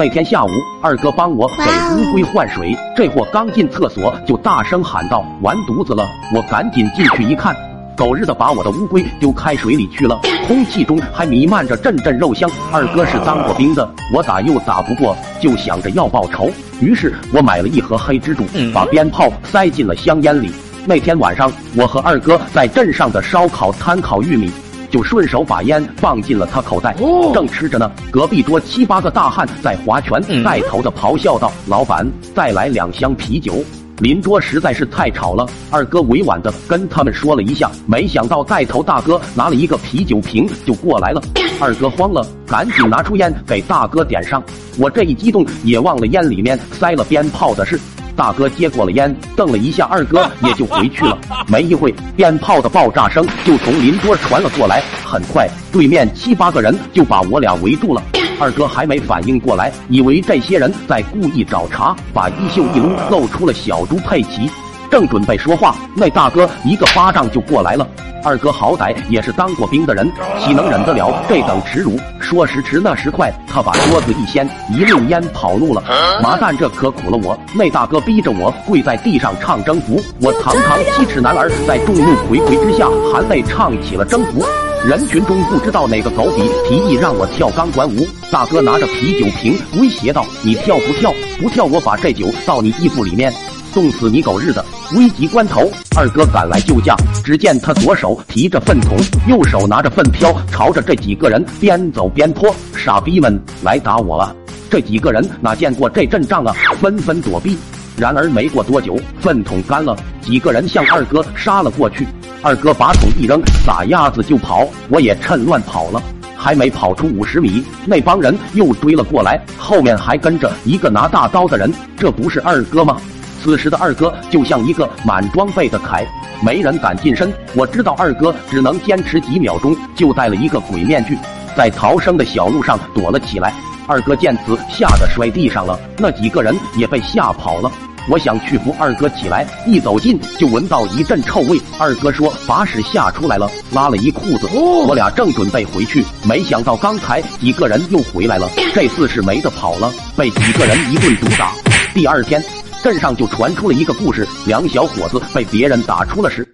那天下午，二哥帮我给乌龟换水，这货刚进厕所就大声喊道：“完犊子了！”我赶紧进去一看，狗日的把我的乌龟丢开水里去了，空气中还弥漫着阵阵肉香。二哥是当过兵的，我打又打不过，就想着要报仇，于是我买了一盒黑蜘蛛，把鞭炮塞进了香烟里。那天晚上，我和二哥在镇上的烧烤摊烤玉米。就顺手把烟放进了他口袋，正吃着呢，隔壁桌七八个大汉在划拳，带头的咆哮道：“老板，再来两箱啤酒！”邻桌实在是太吵了，二哥委婉的跟他们说了一下，没想到带头大哥拿了一个啤酒瓶就过来了，二哥慌了，赶紧拿出烟给大哥点上，我这一激动也忘了烟里面塞了鞭炮的事。大哥接过了烟，瞪了一下二哥，也就回去了。没一会，鞭炮的爆炸声就从邻桌传了过来。很快，对面七八个人就把我俩围住了。二哥还没反应过来，以为这些人在故意找茬，把衣袖一撸，露出了小猪佩奇。正准备说话，那大哥一个巴掌就过来了。二哥好歹也是当过兵的人，岂能忍得了这等耻辱？说时迟，那时快，他把桌子一掀，一溜烟跑路了。麻蛋，这可苦了我！那大哥逼着我跪在地上唱征服，我堂堂七尺男儿在众目睽睽之下含泪唱起了征服。人群中不知道哪个狗比提议让我跳钢管舞，大哥拿着啤酒瓶威胁道：“你跳不跳？不跳，我把这酒倒你衣服里面。”冻死你狗日的！危急关头，二哥赶来救驾。只见他左手提着粪桶，右手拿着粪瓢，朝着这几个人边走边泼。傻逼们来打我啊！这几个人哪见过这阵仗啊，纷纷躲避。然而没过多久，粪桶干了，几个人向二哥杀了过去。二哥把桶一扔，撒丫子就跑。我也趁乱跑了。还没跑出五十米，那帮人又追了过来，后面还跟着一个拿大刀的人。这不是二哥吗？此时的二哥就像一个满装备的铠，没人敢近身。我知道二哥只能坚持几秒钟，就戴了一个鬼面具，在逃生的小路上躲了起来。二哥见此，吓得摔地上了，那几个人也被吓跑了。我想去扶二哥起来，一走近就闻到一阵臭味。二哥说把屎吓出来了，拉了一裤子。我俩正准备回去，没想到刚才几个人又回来了，这次是没得跑了，被几个人一顿毒打。第二天。镇上就传出了一个故事：两小伙子被别人打出了屎。